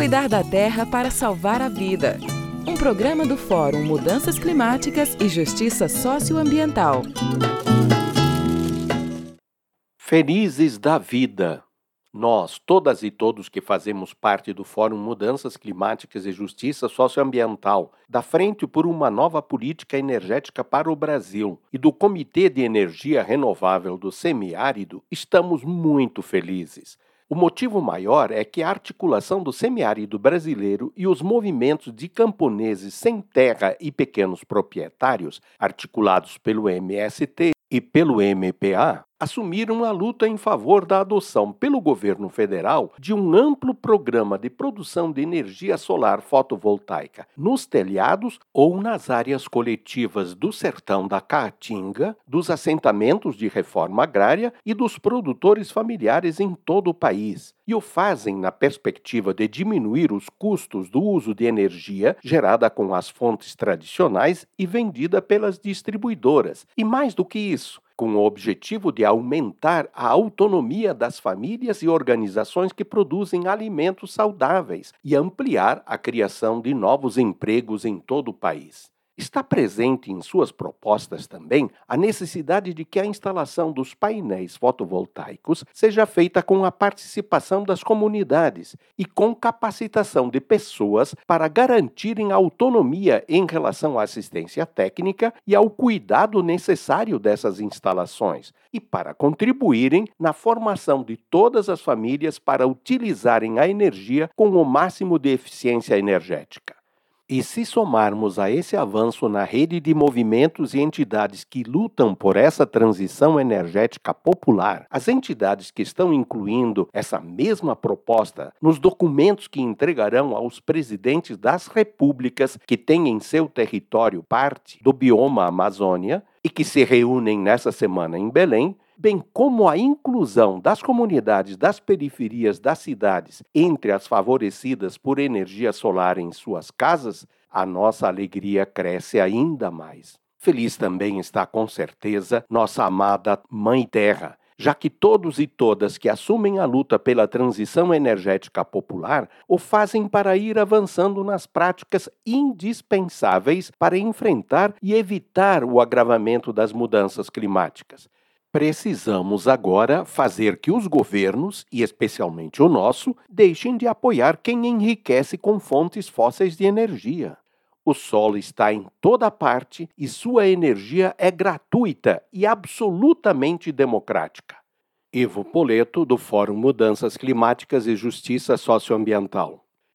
Cuidar da terra para salvar a vida. Um programa do Fórum Mudanças Climáticas e Justiça Socioambiental. Felizes da vida. Nós, todas e todos que fazemos parte do Fórum Mudanças Climáticas e Justiça Socioambiental, da Frente por uma Nova Política Energética para o Brasil e do Comitê de Energia Renovável do Semiárido, estamos muito felizes. O motivo maior é que a articulação do semiárido brasileiro e os movimentos de camponeses sem terra e pequenos proprietários, articulados pelo MST e pelo MPA, assumiram a luta em favor da adoção pelo governo federal de um amplo programa de produção de energia solar fotovoltaica nos telhados ou nas áreas coletivas do sertão da Caatinga, dos assentamentos de reforma agrária e dos produtores familiares em todo o país. E o fazem na perspectiva de diminuir os custos do uso de energia gerada com as fontes tradicionais e vendida pelas distribuidoras. E mais do que isso, com o objetivo de aumentar a autonomia das famílias e organizações que produzem alimentos saudáveis e ampliar a criação de novos empregos em todo o país. Está presente em suas propostas também a necessidade de que a instalação dos painéis fotovoltaicos seja feita com a participação das comunidades e com capacitação de pessoas para garantirem autonomia em relação à assistência técnica e ao cuidado necessário dessas instalações, e para contribuírem na formação de todas as famílias para utilizarem a energia com o máximo de eficiência energética. E se somarmos a esse avanço na rede de movimentos e entidades que lutam por essa transição energética popular, as entidades que estão incluindo essa mesma proposta nos documentos que entregarão aos presidentes das repúblicas que têm em seu território parte do bioma Amazônia e que se reúnem nessa semana em Belém, bem como a inclusão das comunidades das periferias das cidades entre as favorecidas por energia solar em suas casas, a nossa alegria cresce ainda mais. Feliz também está, com certeza, nossa amada Mãe Terra, já que todos e todas que assumem a luta pela transição energética popular o fazem para ir avançando nas práticas indispensáveis para enfrentar e evitar o agravamento das mudanças climáticas. Precisamos agora fazer que os governos, e especialmente o nosso, deixem de apoiar quem enriquece com fontes fósseis de energia. O sol está em toda parte e sua energia é gratuita e absolutamente democrática. Ivo Poleto, do Fórum Mudanças Climáticas e Justiça Socioambiental.